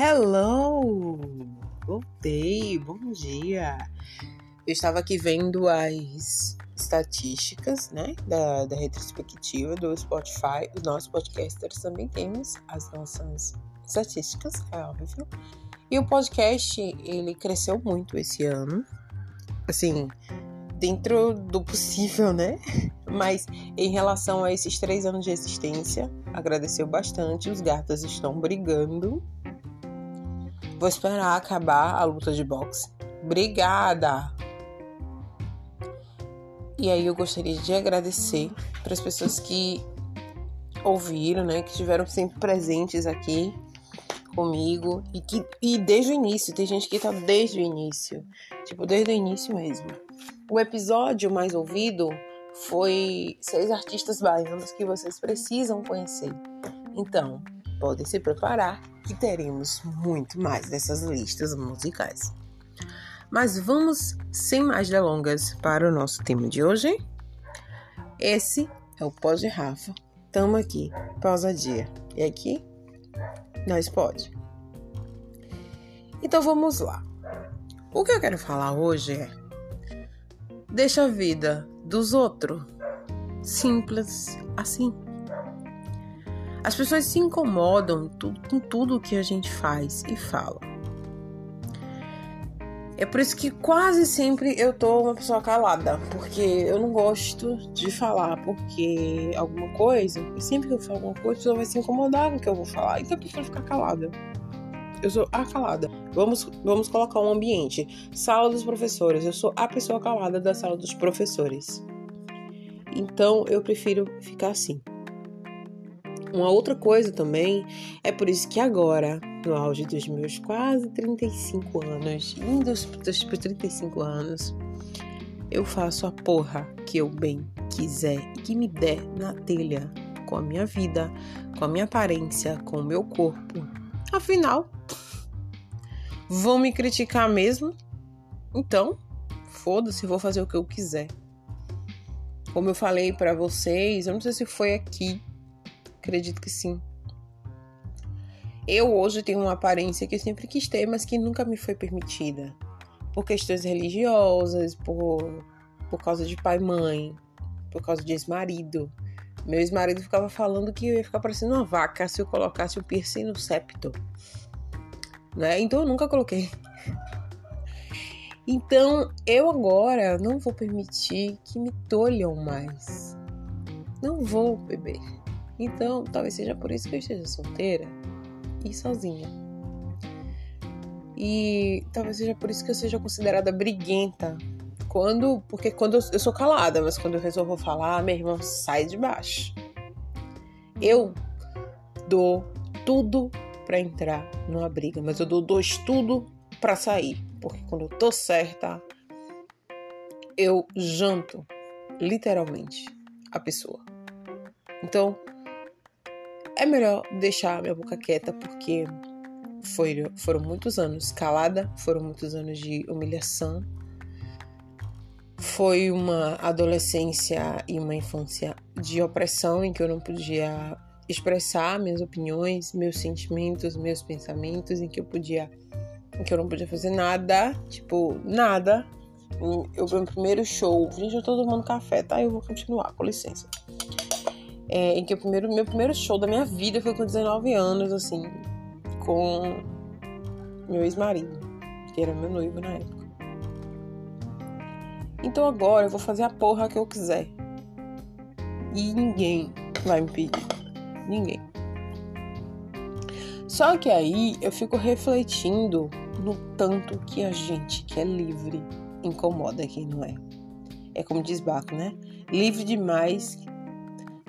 Hello! Voltei, bom dia! Eu estava aqui vendo as estatísticas, né, da, da retrospectiva do Spotify. Os nossos podcasters também temos as nossas estatísticas, é óbvio. E o podcast, ele cresceu muito esse ano. Assim, dentro do possível, né? Mas em relação a esses três anos de existência, agradeceu bastante. Os gatos estão brigando Vou esperar acabar a luta de boxe. Obrigada! E aí eu gostaria de agradecer para as pessoas que ouviram, né, que estiveram sempre presentes aqui comigo e que e desde o início, tem gente que tá desde o início, tipo desde o início mesmo. O episódio mais ouvido foi seis artistas baianos que vocês precisam conhecer. Então, podem se preparar que teremos muito mais dessas listas musicais. Mas vamos, sem mais delongas, para o nosso tema de hoje. Esse é o Pós de Rafa. Tamo aqui, pausa dia. E aqui, nós pode. Então vamos lá. O que eu quero falar hoje é: deixa a vida dos outros simples assim. As pessoas se incomodam com tudo que a gente faz e fala. É por isso que quase sempre eu tô uma pessoa calada, porque eu não gosto de falar, porque alguma coisa, sempre que eu falo alguma coisa, a pessoa vai se incomodar com o que eu vou falar, então eu prefiro ficar calada. Eu sou a calada. Vamos, vamos colocar um ambiente. Sala dos professores. Eu sou a pessoa calada da sala dos professores. Então eu prefiro ficar assim. Uma outra coisa também é por isso que agora, no auge dos meus quase 35 anos, indo para 35 anos, eu faço a porra que eu bem quiser e que me der na telha com a minha vida, com a minha aparência, com o meu corpo. Afinal, vão me criticar mesmo? Então, foda-se, vou fazer o que eu quiser. Como eu falei para vocês, eu não sei se foi aqui Acredito que sim. Eu hoje tenho uma aparência que eu sempre quis ter, mas que nunca me foi permitida. Por questões religiosas, por, por causa de pai e mãe, por causa de ex-marido. Meu ex-marido ficava falando que eu ia ficar parecendo uma vaca se eu colocasse o piercing no septo. Né? Então eu nunca coloquei. Então eu agora não vou permitir que me tolham mais. Não vou, bebê. Então, talvez seja por isso que eu esteja solteira e sozinha. E talvez seja por isso que eu seja considerada briguenta. Quando, porque quando eu, eu sou calada, mas quando eu resolvo falar, meu irmão sai de baixo. Eu dou tudo para entrar numa briga, mas eu dou dois tudo para sair, porque quando eu tô certa, eu janto literalmente a pessoa. Então, é melhor deixar minha boca quieta porque foi, foram muitos anos calada, foram muitos anos de humilhação. Foi uma adolescência e uma infância de opressão em que eu não podia expressar minhas opiniões, meus sentimentos, meus pensamentos, em que eu podia, em que eu não podia fazer nada, tipo, nada. Eu meu primeiro show, gente, eu tô tomando café, tá? Eu vou continuar, com licença é, em que o primeiro, meu primeiro show da minha vida foi com 19 anos, assim, com meu ex-marido, que era meu noivo na época. Então agora eu vou fazer a porra que eu quiser. E ninguém vai me pedir. Ninguém. Só que aí eu fico refletindo no tanto que a gente que é livre incomoda quem não é. É como diz Baco, né? Livre demais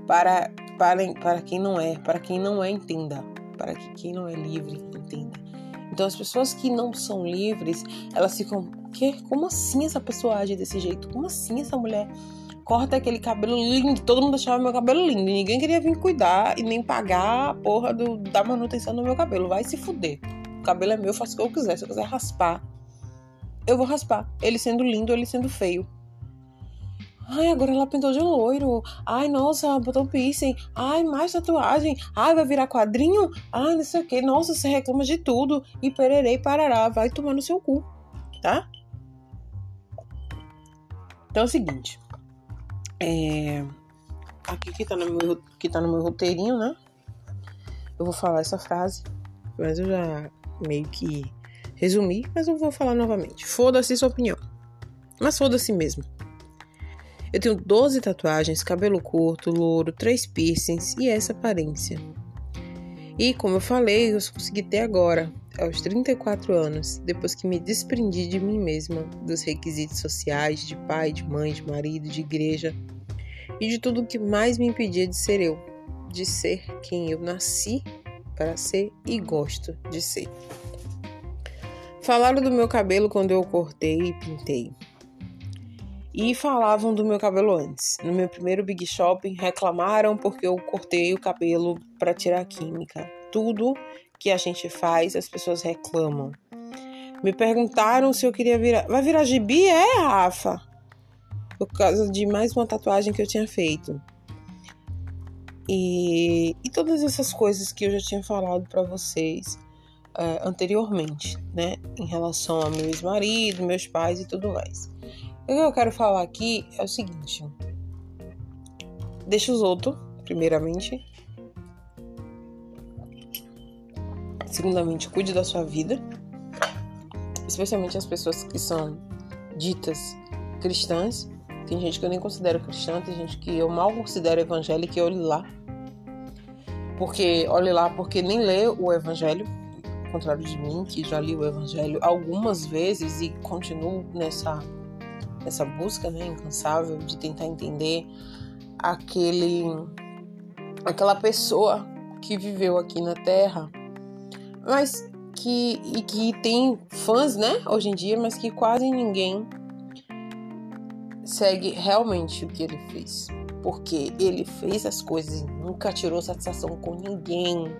para, para, para quem não é, para quem não é, entenda, para que quem não é livre entenda. Então as pessoas que não são livres, elas ficam, que? Como assim essa pessoa age desse jeito? Como assim essa mulher corta aquele cabelo lindo? Todo mundo achava meu cabelo lindo, ninguém queria vir cuidar e nem pagar a porra do, da manutenção do meu cabelo. Vai se fuder. O cabelo é meu, eu faço o que eu quiser. Se eu quiser raspar, eu vou raspar. Ele sendo lindo, ele sendo feio. Ai, agora ela pintou de loiro. Ai, nossa, botou piercing. Ai, mais tatuagem. Ai, vai virar quadrinho. Ai, não sei o que. Nossa, você reclama de tudo. E pererei, parará. Vai tomar no seu cu, tá? Então é o seguinte. É... Aqui que tá, no meu, que tá no meu roteirinho, né? Eu vou falar essa frase. Mas eu já meio que resumi. Mas eu vou falar novamente. Foda-se sua opinião. Mas foda-se mesmo. Eu tenho 12 tatuagens, cabelo curto, louro, três piercings e essa aparência. E como eu falei, eu só consegui ter agora, aos 34 anos, depois que me desprendi de mim mesma, dos requisitos sociais, de pai, de mãe, de marido, de igreja e de tudo que mais me impedia de ser eu, de ser quem eu nasci para ser e gosto de ser. Falaram do meu cabelo quando eu cortei e pintei. E falavam do meu cabelo antes. No meu primeiro Big Shopping, reclamaram porque eu cortei o cabelo para tirar química. Tudo que a gente faz, as pessoas reclamam. Me perguntaram se eu queria virar. Vai virar gibi? É, Rafa? Por causa de mais uma tatuagem que eu tinha feito. E, e todas essas coisas que eu já tinha falado para vocês uh, anteriormente, né? Em relação ao meu ex-marido, meus pais e tudo mais. O que eu quero falar aqui é o seguinte: deixa os outros, primeiramente. Segundamente, cuide da sua vida, especialmente as pessoas que são ditas cristãs. Tem gente que eu nem considero cristã, tem gente que eu mal considero evangélica e olhe lá. Porque, olhe lá, porque nem lê o evangelho, ao contrário de mim, que já li o evangelho algumas vezes e continuo nessa essa busca né, incansável de tentar entender aquele aquela pessoa que viveu aqui na Terra, mas que e que tem fãs, né, hoje em dia, mas que quase ninguém segue realmente o que ele fez, porque ele fez as coisas e nunca tirou satisfação com ninguém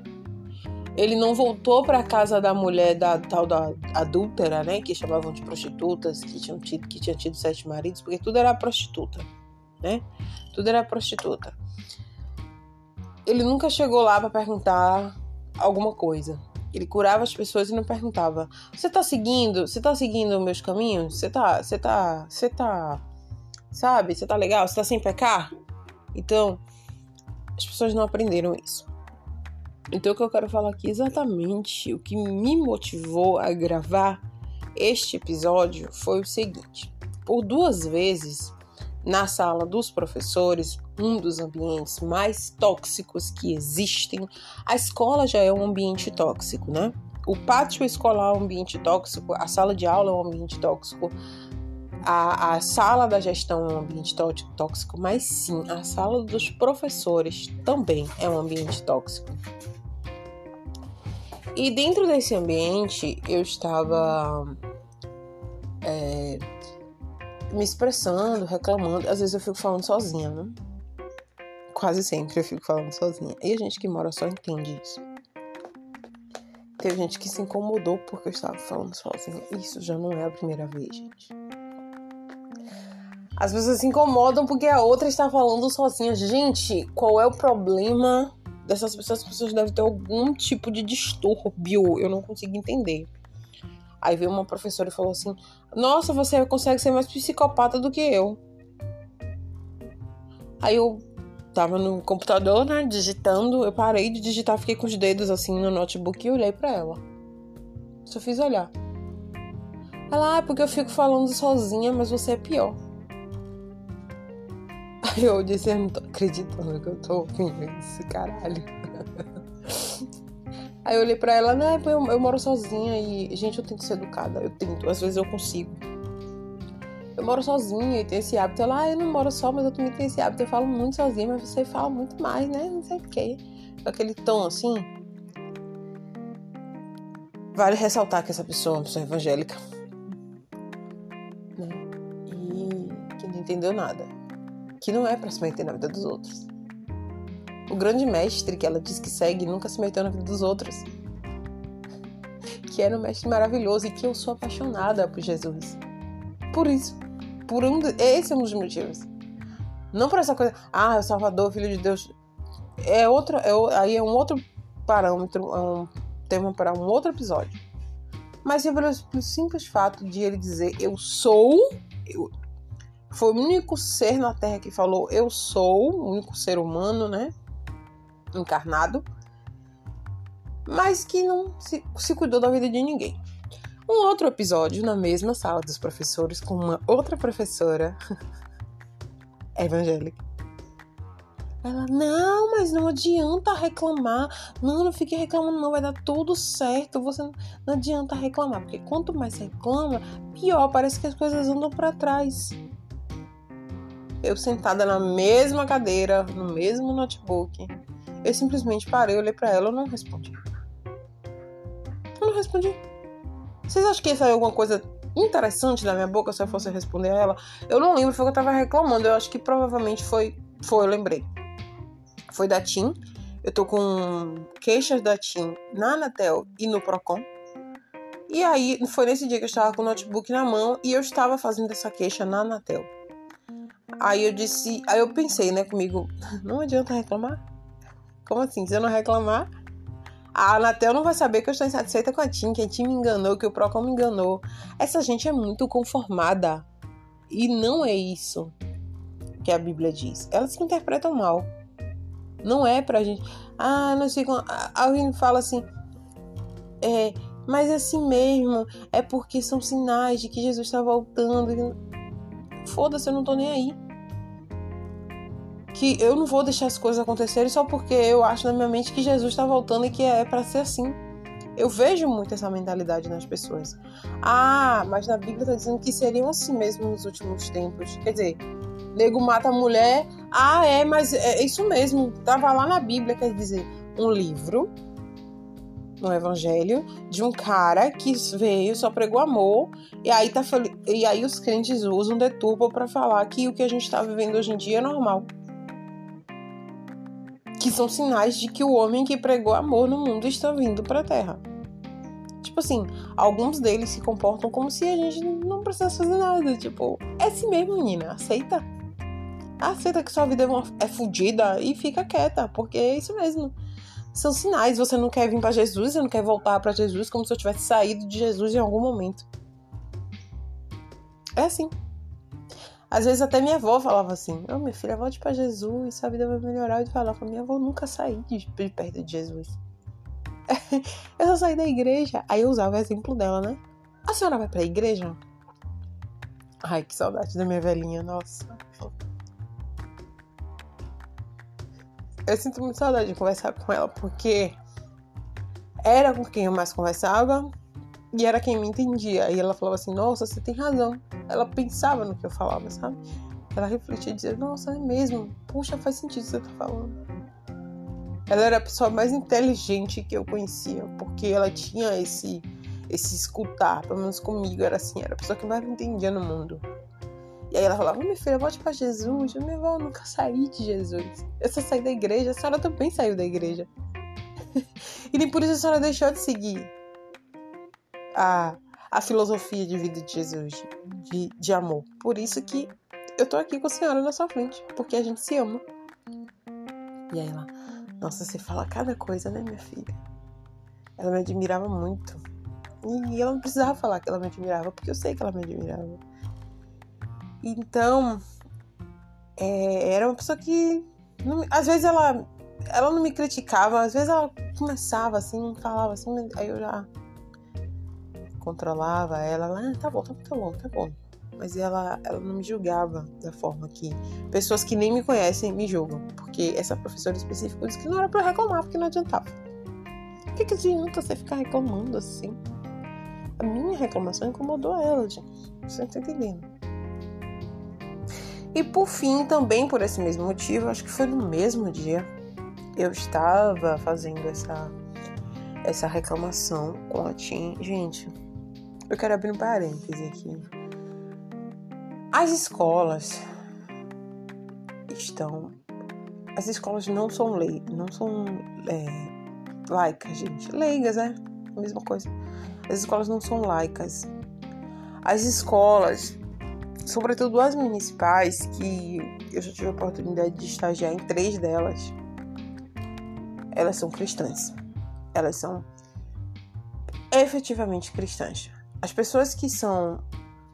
ele não voltou para casa da mulher da tal da adúltera, né, que chamavam de prostitutas, que tinham tido que tinha tido sete maridos, porque tudo era prostituta, né? Tudo era prostituta. Ele nunca chegou lá para perguntar alguma coisa. Ele curava as pessoas e não perguntava: "Você tá seguindo? Você tá seguindo meus caminhos? Você tá, você tá, você tá, sabe? Você tá legal? Você tá sem pecar?" Então, as pessoas não aprenderam isso. Então, o que eu quero falar aqui exatamente, o que me motivou a gravar este episódio foi o seguinte: por duas vezes na sala dos professores, um dos ambientes mais tóxicos que existem, a escola já é um ambiente tóxico, né? O pátio escolar é um ambiente tóxico, a sala de aula é um ambiente tóxico, a, a sala da gestão é um ambiente tóxico, mas sim, a sala dos professores também é um ambiente tóxico. E dentro desse ambiente eu estava é, me expressando, reclamando. Às vezes eu fico falando sozinha, né? Quase sempre eu fico falando sozinha. E a gente que mora só entende isso. Teve gente que se incomodou porque eu estava falando sozinha. Isso já não é a primeira vez, gente. As pessoas se incomodam porque a outra está falando sozinha. Gente, qual é o problema dessas pessoas, as pessoas devem ter algum tipo de distúrbio, eu não consigo entender. Aí veio uma professora e falou assim: Nossa, você consegue ser mais psicopata do que eu. Aí eu tava no computador, né, digitando, eu parei de digitar, fiquei com os dedos assim no notebook e olhei para ela. Só fiz olhar. Ela, ah, é porque eu fico falando sozinha, mas você é pior. Eu disse, eu não tô acreditando que eu tô ouvindo isso, caralho. Aí eu olhei pra ela, né, eu, eu moro sozinha e, gente, eu tento ser educada, eu tento, às vezes eu consigo. Eu moro sozinha e tenho esse hábito. Ela, ah, eu não moro só, mas eu também tenho esse hábito. Eu falo muito sozinha, mas você fala muito mais, né? Não sei porquê. Com aquele tom assim. Vale ressaltar que essa pessoa é uma pessoa evangélica. Né? E que não entendeu nada que não é para se meter na vida dos outros. O grande mestre que ela diz que segue nunca se meteu na vida dos outros. Que era um mestre maravilhoso e que eu sou apaixonada por Jesus. Por isso. Por um, esse é um dos motivos. Não por essa coisa, ah, é o Salvador, Filho de Deus. É outra, é, aí é um outro parâmetro, é um tema para um outro episódio. Mas é pelo simples fato de ele dizer eu sou, eu, foi o único ser na Terra que falou eu sou, o único ser humano, né? Encarnado, mas que não se, se cuidou da vida de ninguém. Um outro episódio na mesma sala dos professores com uma outra professora evangélica. Ela, não, mas não adianta reclamar. Não, não fique reclamando, não. Vai dar tudo certo. Você não, não adianta reclamar. Porque quanto mais reclama, pior. Parece que as coisas andam para trás. Eu sentada na mesma cadeira, no mesmo notebook. Eu simplesmente parei, olhei para ela e não respondi. Eu não respondi. Vocês acham que saiu alguma coisa interessante da minha boca se eu fosse responder a ela? Eu não lembro, foi que eu tava reclamando. Eu acho que provavelmente foi. Foi, eu lembrei. Foi da TIM. Eu tô com queixas da TIM na Anatel e no Procon. E aí, foi nesse dia que eu estava com o notebook na mão e eu estava fazendo essa queixa na Anatel. Aí eu disse, aí eu pensei, né, comigo, não adianta reclamar. Como assim? Se eu não reclamar, a Anatel não vai saber que eu estou insatisfeita com a TIM, que a TIM me enganou, que o Procon me enganou. Essa gente é muito conformada. E não é isso que a Bíblia diz. Elas se interpretam mal. Não é pra gente. Ah, não sei como. Alguém fala assim. É, mas é assim mesmo. É porque são sinais de que Jesus está voltando. Foda-se, eu não tô nem aí. Que eu não vou deixar as coisas acontecerem só porque eu acho na minha mente que Jesus está voltando e que é para ser assim. Eu vejo muito essa mentalidade nas pessoas. Ah, mas na Bíblia está dizendo que seriam assim mesmo nos últimos tempos. Quer dizer, nego mata a mulher. Ah, é, mas é isso mesmo. Tava lá na Bíblia, quer dizer, um livro no evangelho de um cara que veio, só pregou amor, e aí tá e aí os crentes usam deturpa para falar que o que a gente está vivendo hoje em dia é normal. Que são sinais de que o homem que pregou amor no mundo está vindo para a terra. Tipo assim, alguns deles se comportam como se a gente não precisasse fazer nada. Tipo, é assim mesmo, menina, aceita. Aceita que sua vida é, é fodida e fica quieta, porque é isso mesmo. São sinais. Você não quer vir para Jesus, você não quer voltar para Jesus como se eu tivesse saído de Jesus em algum momento. É assim. Às vezes até minha avó falava assim: Ô oh, minha filha, volte para Jesus, sua vida vai melhorar. Eu falava: Minha avó nunca saí de, de perto de Jesus. eu só saí da igreja. Aí eu usava o exemplo dela, né? A senhora vai pra igreja? Ai, que saudade da minha velhinha, nossa. eu sinto muito saudade de conversar com ela, porque era com quem eu mais conversava e era quem me entendia. E ela falava assim: Nossa, você tem razão. Ela pensava no que eu falava, sabe? Ela refletia e dizia: Nossa, é mesmo. Puxa, faz sentido o que você tá falando. Ela era a pessoa mais inteligente que eu conhecia, porque ela tinha esse esse escutar, pelo menos comigo era assim, era a pessoa que mais me entendia no mundo. E aí ela falava, minha filha, volte para Jesus. Eu, minha avó, eu nunca saí de Jesus. Eu só saí da igreja, a senhora também saiu da igreja. e nem por isso a senhora deixou de seguir a, a filosofia de vida de Jesus, de, de amor. Por isso que eu tô aqui com a senhora na sua frente, porque a gente se ama. E aí ela, nossa, você fala cada coisa, né, minha filha? Ela me admirava muito. E ela não precisava falar que ela me admirava, porque eu sei que ela me admirava. Então, é, era uma pessoa que. Não, às vezes ela, ela não me criticava, às vezes ela começava assim, falava assim, aí eu já controlava ela, ela ah, tá bom, tá, tá bom, tá bom. Mas ela, ela não me julgava da forma que pessoas que nem me conhecem me julgam. Porque essa professora específica disse que não era pra reclamar, porque não adiantava. O que, que adianta você ficar reclamando assim? A minha reclamação incomodou ela, gente. Você tá entendendo? E por fim, também por esse mesmo motivo, acho que foi no mesmo dia, eu estava fazendo essa, essa reclamação com a Tim. Gente, eu quero abrir um parêntese aqui. As escolas estão. As escolas não são lei, não são é, laicas, gente. Leigas, é a mesma coisa. As escolas não são laicas. As escolas sobretudo as municipais, que eu já tive a oportunidade de estagiar em três delas, elas são cristãs. Elas são efetivamente cristãs. As pessoas que são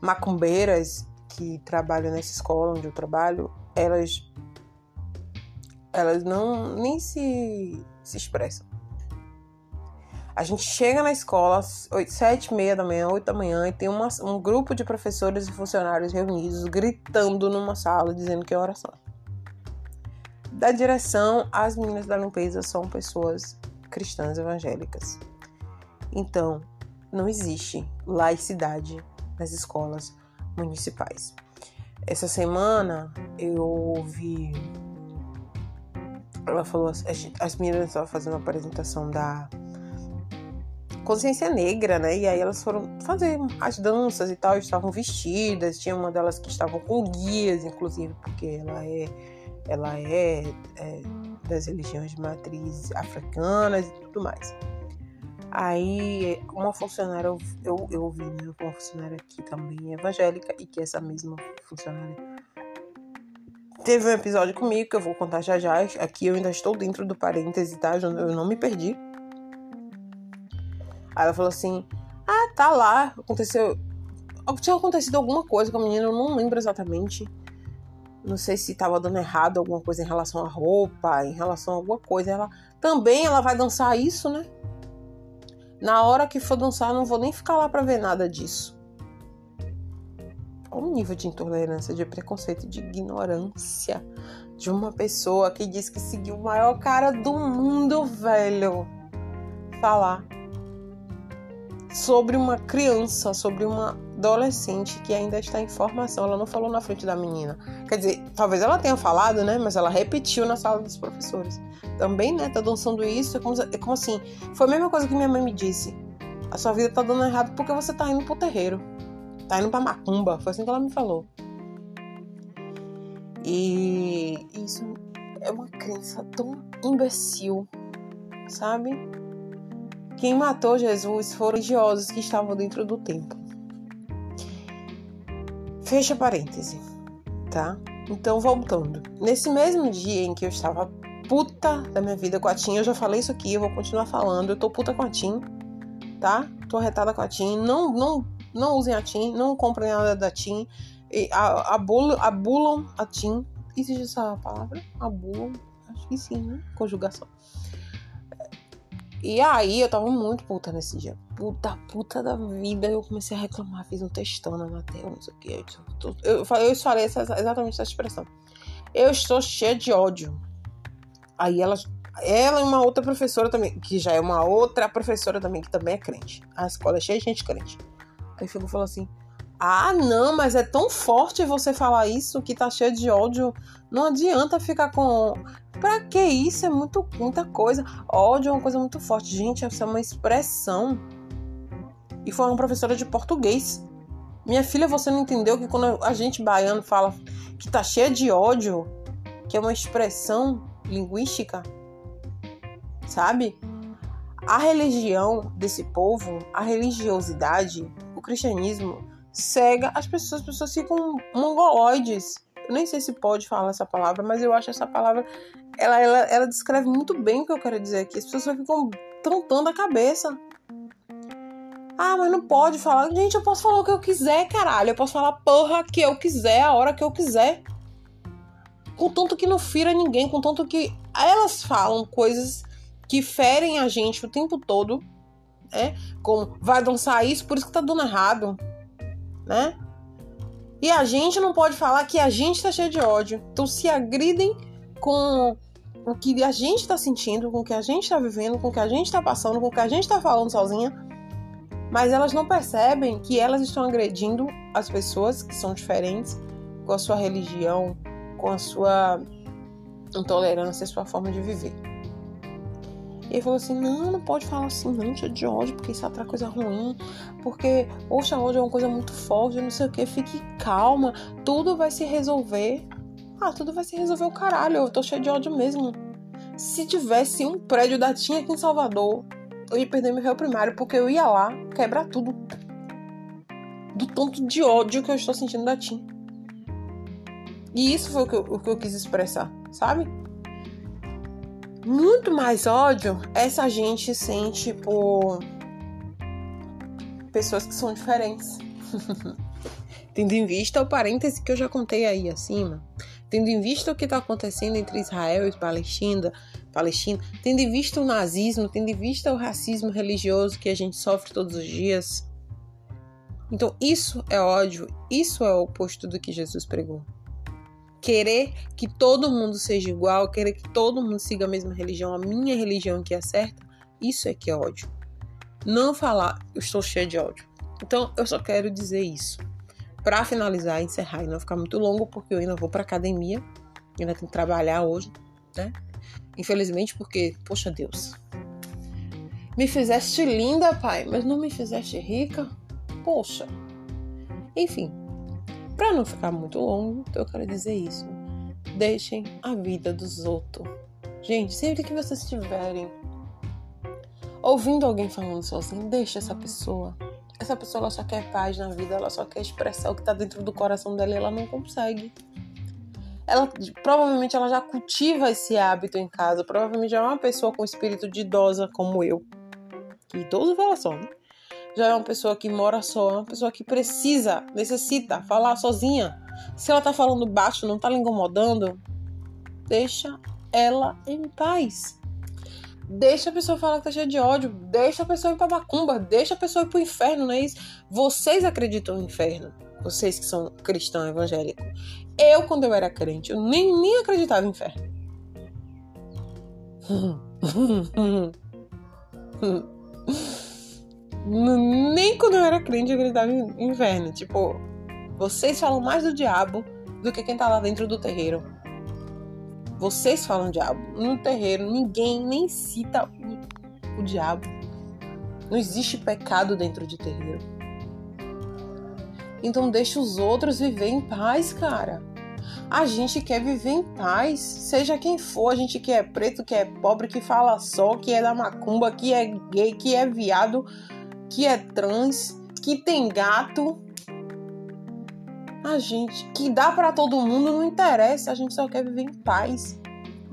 macumbeiras, que trabalham nessa escola onde eu trabalho, elas elas não nem se, se expressam. A gente chega na escola às sete e meia da manhã, oito da manhã, e tem uma, um grupo de professores e funcionários reunidos gritando numa sala dizendo que é oração. Da direção, as meninas da limpeza são pessoas cristãs evangélicas. Então, não existe laicidade nas escolas municipais. Essa semana eu ouvi. Ela falou, as, as meninas estavam fazendo uma apresentação da consciência negra, né? E aí elas foram fazer as danças e tal, estavam vestidas, tinha uma delas que estavam com guias, inclusive, porque ela é ela é, é das religiões de matriz africanas e tudo mais. Aí uma funcionária, eu, eu, ouvi, né? Uma funcionária aqui também evangélica e que essa mesma funcionária teve um episódio comigo que eu vou contar já já. Aqui eu ainda estou dentro do parêntese, tá? Eu não me perdi. Aí ela falou assim: Ah, tá lá. Aconteceu. Tinha acontecido alguma coisa com a menina, eu não lembro exatamente. Não sei se tava dando errado alguma coisa em relação à roupa, em relação a alguma coisa. Ela também ela vai dançar isso, né? Na hora que for dançar, não vou nem ficar lá para ver nada disso. Olha o nível de intolerância, de preconceito, de ignorância de uma pessoa que diz que seguiu o maior cara do mundo, velho. Falar sobre uma criança, sobre uma adolescente que ainda está em formação. Ela não falou na frente da menina. Quer dizer, talvez ela tenha falado, né? Mas ela repetiu na sala dos professores. Também, né? Tá dançando isso. É como, é como assim? Foi a mesma coisa que minha mãe me disse. A sua vida tá dando errado porque você tá indo pro terreiro. Tá indo pra macumba. Foi assim que ela me falou. E isso é uma crença tão imbecil, sabe? Quem matou Jesus foram religiosos que estavam dentro do templo. Fecha parêntese, tá? Então, voltando. Nesse mesmo dia em que eu estava puta da minha vida com a Tim, eu já falei isso aqui, eu vou continuar falando. Eu tô puta com a Tim, tá? Tô retada com a Tim. Não, não, não usem a Tim, não comprem nada da Tim. Abulam, abulam a Tim. Existe essa palavra? Abulam? Acho que sim, né? Conjugação. E aí eu tava muito puta nesse dia. Puta, puta da vida. Eu comecei a reclamar, fiz um textão na matéria, não sei o que. Eu, eu, falei, eu falei essa, exatamente essa expressão. Eu estou cheia de ódio. Aí ela, ela e uma outra professora também, que já é uma outra professora também, que também é crente. A escola é cheia de gente crente. Aí ficou falou assim: Ah, não, mas é tão forte você falar isso que tá cheio de ódio. Não adianta ficar com Pra que isso? É muito, muita coisa. Ódio é uma coisa muito forte. Gente, essa é uma expressão. E foi uma professora de português. Minha filha, você não entendeu que quando a gente baiano fala que tá cheia de ódio, que é uma expressão linguística, sabe? A religião desse povo, a religiosidade, o cristianismo cega as pessoas, as pessoas ficam mongoloides. Eu nem sei se pode falar essa palavra, mas eu acho essa palavra ela, ela, ela descreve muito bem o que eu quero dizer aqui. As pessoas ficam tontando a cabeça. Ah, mas não pode falar. Gente, eu posso falar o que eu quiser, caralho. Eu posso falar porra que eu quiser, a hora que eu quiser. Contanto que não fira ninguém, contanto que elas falam coisas que ferem a gente o tempo todo, né? Como vai dançar isso, por isso que tá dando errado, né? E a gente não pode falar que a gente tá cheio de ódio. Então se agridem com o que a gente está sentindo, com o que a gente está vivendo, com o que a gente está passando, com o que a gente está falando sozinha, mas elas não percebem que elas estão agredindo as pessoas que são diferentes com a sua religião, com a sua intolerância, a sua forma de viver. E ele falou assim: não, não pode falar assim, não, de ódio, porque isso atrai coisa ruim, porque, poxa, ódio é uma coisa muito forte, não sei o que, fique calma, tudo vai se resolver. Ah, tudo vai se resolver o caralho, eu tô cheio de ódio mesmo. Se tivesse um prédio da TIM aqui em Salvador, eu ia perder meu réu primário, porque eu ia lá quebrar tudo. Do tanto de ódio que eu estou sentindo da TIM. E isso foi o que eu, o que eu quis expressar, sabe? Muito mais ódio essa gente sente por pessoas que são diferentes. Tendo em vista o parêntese que eu já contei aí acima, tendo em vista o que está acontecendo entre Israel e Palestina, Palestina, tendo em vista o nazismo, tendo em vista o racismo religioso que a gente sofre todos os dias. Então, isso é ódio, isso é o oposto do que Jesus pregou. Querer que todo mundo seja igual, querer que todo mundo siga a mesma religião, a minha religião que é certa, isso é que é ódio. Não falar, eu estou cheio de ódio. Então, eu só quero dizer isso para finalizar, encerrar e não ficar muito longo, porque eu ainda vou para academia, ainda tenho que trabalhar hoje, né? Infelizmente, porque, poxa Deus, me fizeste linda, pai, mas não me fizeste rica. Poxa. Enfim, para não ficar muito longo, eu quero dizer isso. Deixem a vida dos outros. Gente, sempre que vocês estiverem ouvindo alguém falando sozinho, deixa essa pessoa essa pessoa ela só quer paz na vida, ela só quer expressar o que está dentro do coração dela e ela não consegue. Ela provavelmente ela já cultiva esse hábito em casa, provavelmente é uma pessoa com espírito de idosa como eu. Que idoso fala só, né? Já é uma pessoa que mora só, é uma pessoa que precisa, necessita falar sozinha. Se ela tá falando baixo, não tá lhe incomodando, deixa ela em paz. Deixa a pessoa falar que tá cheia de ódio. Deixa a pessoa ir pra macumba. Deixa a pessoa ir pro inferno, não é isso? Vocês acreditam no inferno. Vocês que são cristãos evangélicos. Eu, quando eu era crente, eu nem, nem acreditava em inferno. nem quando eu era crente eu acreditava em inferno. Tipo, vocês falam mais do diabo do que quem tá lá dentro do terreiro. Vocês falam diabo. No terreiro, ninguém nem cita o, o diabo. Não existe pecado dentro de terreiro. Então deixa os outros viver em paz, cara. A gente quer viver em paz, seja quem for, a gente que é preto, que é pobre, que fala só, que é da macumba, que é gay, que é viado, que é trans, que tem gato. A gente que dá para todo mundo não interessa, a gente só quer viver em paz.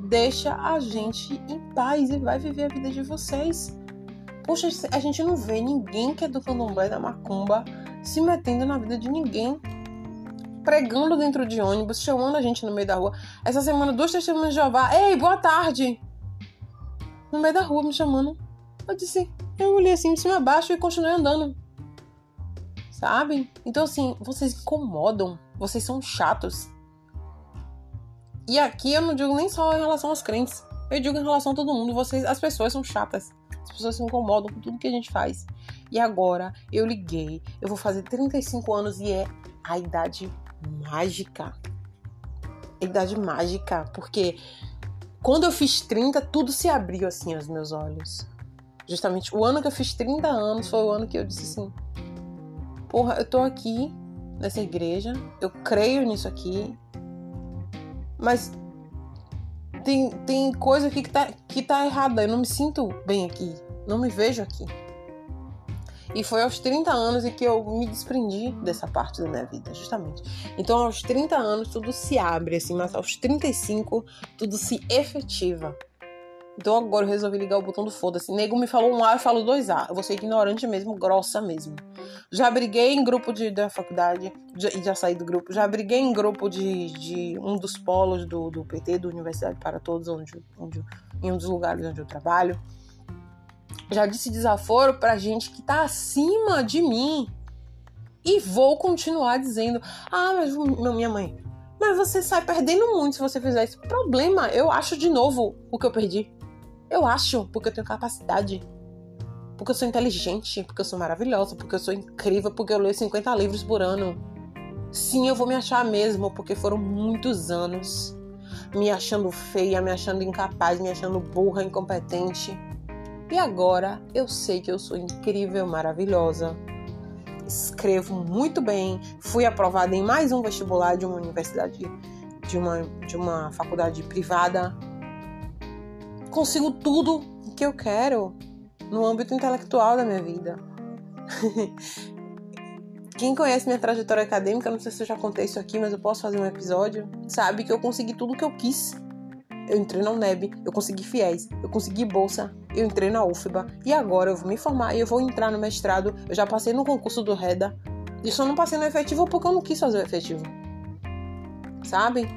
Deixa a gente em paz e vai viver a vida de vocês. Poxa, a gente não vê ninguém que é do candomblé da macumba se metendo na vida de ninguém. Pregando dentro de ônibus, chamando a gente no meio da rua. Essa semana, duas testemunhas de Jeová. Ei, boa tarde! No meio da rua, me chamando. Eu disse, eu olhei assim de cima a baixo e continuei andando sabe? Então, assim, vocês incomodam, vocês são chatos. E aqui eu não digo nem só em relação aos crentes, eu digo em relação a todo mundo. Vocês, as pessoas são chatas, as pessoas se incomodam com tudo que a gente faz. E agora eu liguei, eu vou fazer 35 anos e é a idade mágica. A idade mágica, porque quando eu fiz 30, tudo se abriu assim aos meus olhos. Justamente o ano que eu fiz 30 anos foi o ano que eu disse assim: porra, eu tô aqui nessa igreja, eu creio nisso aqui, mas tem, tem coisa aqui que tá, que tá errada, eu não me sinto bem aqui, não me vejo aqui. E foi aos 30 anos em que eu me desprendi dessa parte da minha vida, justamente. Então, aos 30 anos, tudo se abre, assim, mas aos 35, tudo se efetiva. Então agora eu resolvi ligar o botão do foda-se. Nego me falou um A, eu falo dois A. Eu vou ser ignorante mesmo, grossa mesmo. Já briguei em grupo de, da faculdade já, já, saí do grupo. Já briguei em grupo de, de um dos polos do, do PT, do Universidade para Todos, onde, onde, em um dos lugares onde eu trabalho. Já disse desaforo pra gente que tá acima de mim. E vou continuar dizendo: Ah, mas minha mãe, mas você sai perdendo muito se você fizer esse problema. Eu acho de novo o que eu perdi. Eu acho, porque eu tenho capacidade. Porque eu sou inteligente, porque eu sou maravilhosa, porque eu sou incrível, porque eu leio 50 livros por ano. Sim, eu vou me achar mesmo, porque foram muitos anos me achando feia, me achando incapaz, me achando burra, incompetente. E agora eu sei que eu sou incrível, maravilhosa. Escrevo muito bem, fui aprovada em mais um vestibular de uma universidade, de uma, de uma faculdade privada consigo tudo que eu quero no âmbito intelectual da minha vida. Quem conhece minha trajetória acadêmica, não sei se eu já contei isso aqui, mas eu posso fazer um episódio, sabe que eu consegui tudo que eu quis. Eu entrei na UNEB, eu consegui FIES, eu consegui bolsa, eu entrei na UFBA e agora eu vou me formar e eu vou entrar no mestrado. Eu já passei no concurso do REDA e só não passei no efetivo porque eu não quis fazer o efetivo. Sabe?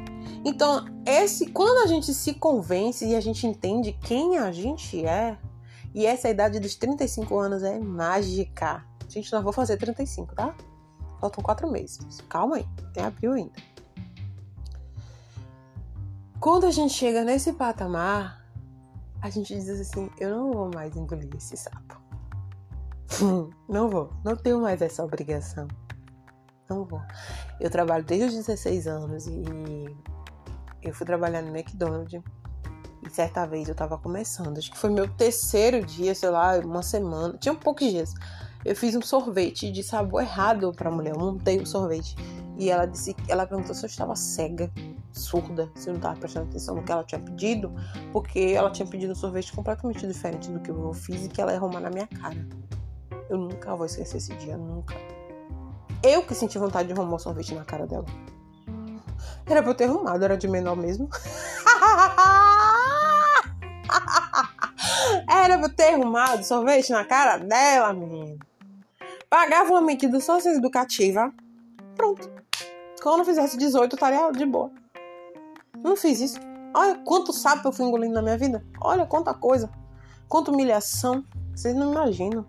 Então, esse quando a gente se convence e a gente entende quem a gente é, e essa idade dos 35 anos é mágica. Gente, não vou fazer 35, tá? Faltam quatro meses. Calma aí, tem abril ainda. Quando a gente chega nesse patamar, a gente diz assim: eu não vou mais engolir esse sapo. não vou, não tenho mais essa obrigação. Não vou. Eu trabalho desde os 16 anos e eu fui trabalhar no McDonald's e certa vez eu tava começando, acho que foi meu terceiro dia, sei lá, uma semana, tinha poucos dias. Eu fiz um sorvete de sabor errado pra mulher, eu montei o sorvete. E ela disse, ela perguntou se eu estava cega, surda, se eu não estava prestando atenção no que ela tinha pedido, porque ela tinha pedido um sorvete completamente diferente do que eu fiz e que ela ia arrumar na minha cara. Eu nunca vou esquecer esse dia, nunca. Eu que senti vontade de arrumar o sorvete na cara dela. Era pra eu ter arrumado, era de menor mesmo. Era pra ter arrumado sorvete na cara dela, menino. Pagava uma medida sócia educativa. Pronto. Quando eu fizesse 18, eu estaria de boa. Não fiz isso. Olha quanto sapo eu fui engolindo na minha vida. Olha quanta coisa. Quanta humilhação. Vocês não imaginam.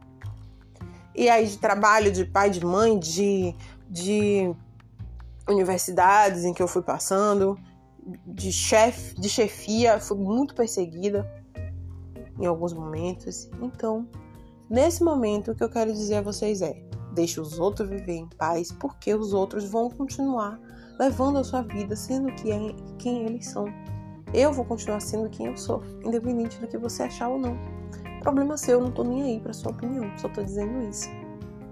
E aí, de trabalho, de pai, de mãe, de, de universidades em que eu fui passando, de chefe, de chefia, fui muito perseguida em alguns momentos. Então, nesse momento, o que eu quero dizer a vocês é: deixe os outros viver em paz, porque os outros vão continuar levando a sua vida sendo que é, quem eles são. Eu vou continuar sendo quem eu sou, independente do que você achar ou não. Problema seu, eu não tô nem aí pra sua opinião, só tô dizendo isso.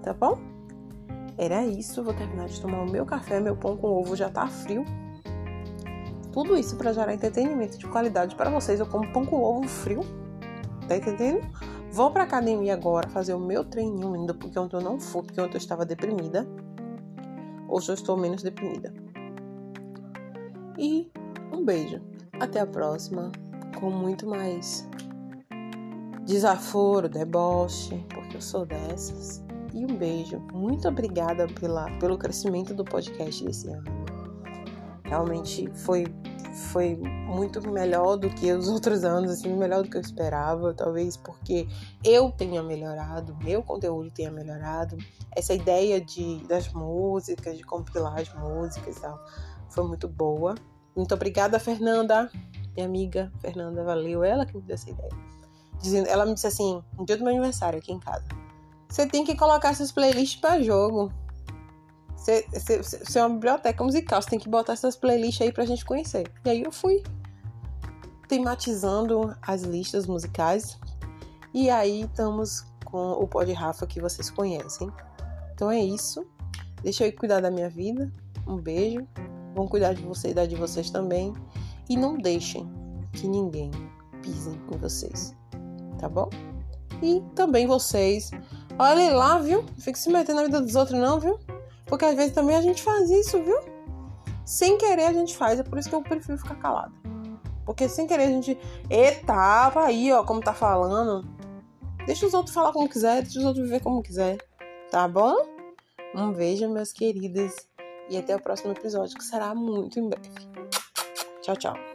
Tá bom? Era isso, vou terminar de tomar o meu café, meu pão com ovo já tá frio. Tudo isso para gerar entretenimento de qualidade para vocês. Eu como pão com ovo frio Tá entendendo? Vou pra academia agora fazer o meu treininho ainda, porque ontem eu não fui, porque ontem eu estava deprimida. Hoje eu estou menos deprimida. E um beijo. Até a próxima, com muito mais desaforo, deboche, porque eu sou dessas. E um beijo. Muito obrigada pela, pelo crescimento do podcast desse ano. Realmente foi foi muito melhor do que os outros anos, assim, melhor do que eu esperava, talvez porque eu tenha melhorado, meu conteúdo tenha melhorado. Essa ideia de das músicas, de compilar as músicas e tal, foi muito boa. Muito obrigada, Fernanda, minha amiga Fernanda, valeu, ela que me deu essa ideia. Dizendo, ela me disse assim, no dia do meu aniversário aqui em casa, você tem que colocar essas playlists para jogo. Você, é uma biblioteca musical, você tem que botar essas playlists aí pra gente conhecer. E aí eu fui tematizando as listas musicais. E aí estamos com o Pod Rafa que vocês conhecem. Então é isso. Deixa eu cuidar da minha vida. Um beijo. Vão cuidar de você e da de vocês também. E não deixem que ninguém pise em vocês. Tá bom? E também vocês. Olhem lá, viu? Fique se metendo na vida dos outros, não, viu? Porque às vezes também a gente faz isso, viu? Sem querer a gente faz, é por isso que eu prefiro ficar calada. Porque sem querer a gente. Eita, aí, ó, como tá falando. Deixa os outros falar como quiser, deixa os outros viver como quiser. Tá bom? Um beijo, meus queridos. E até o próximo episódio, que será muito em breve. Tchau, tchau.